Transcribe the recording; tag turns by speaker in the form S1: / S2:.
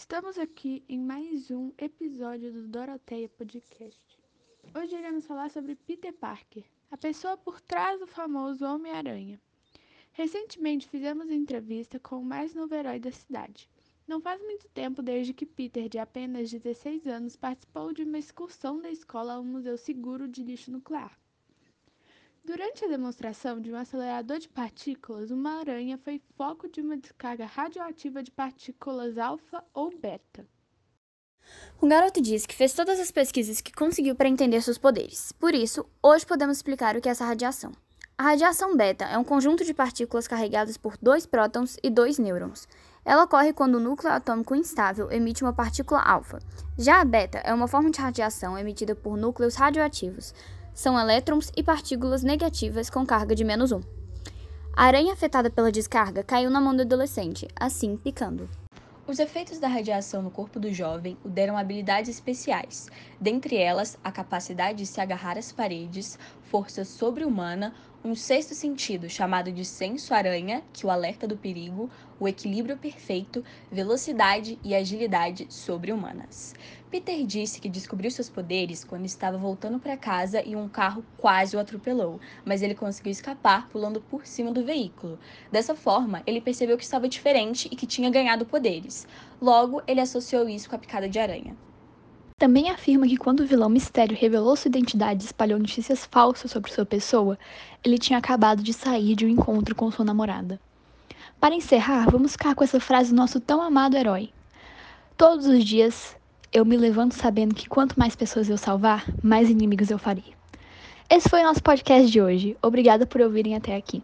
S1: Estamos aqui em mais um episódio do Doroteia Podcast. Hoje iremos falar sobre Peter Parker, a pessoa por trás do famoso Homem-Aranha. Recentemente fizemos entrevista com o mais novo herói da cidade. Não faz muito tempo desde que Peter, de apenas 16 anos, participou de uma excursão da escola ao Museu Seguro de Lixo Nuclear. Durante a demonstração de um acelerador de partículas, uma aranha foi foco de uma descarga radioativa de partículas alfa ou beta.
S2: O garoto disse que fez todas as pesquisas que conseguiu para entender seus poderes. Por isso, hoje podemos explicar o que é essa radiação. A radiação beta é um conjunto de partículas carregadas por dois prótons e dois nêutrons. Ela ocorre quando o núcleo atômico instável emite uma partícula alfa. Já a beta é uma forma de radiação emitida por núcleos radioativos, são elétrons e partículas negativas com carga de menos 1. A aranha afetada pela descarga caiu na mão do adolescente, assim picando.
S3: Os efeitos da radiação no corpo do jovem o deram habilidades especiais, dentre elas a capacidade de se agarrar às paredes, força sobre-humana, um sexto sentido chamado de senso aranha, que o alerta do perigo, o equilíbrio perfeito, velocidade e agilidade sobre-humanas. Peter disse que descobriu seus poderes quando estava voltando para casa e um carro quase o atropelou, mas ele conseguiu escapar pulando por cima do veículo. Dessa forma, ele percebeu que estava diferente e que tinha ganhado poderes. Logo, ele associou isso com a picada de aranha.
S4: Também afirma que quando o vilão Mistério revelou sua identidade e espalhou notícias falsas sobre sua pessoa, ele tinha acabado de sair de um encontro com sua namorada. Para encerrar, vamos ficar com essa frase do nosso tão amado herói. Todos os dias eu me levanto sabendo que quanto mais pessoas eu salvar, mais inimigos eu farei. Esse foi o nosso podcast de hoje. Obrigada por ouvirem até aqui.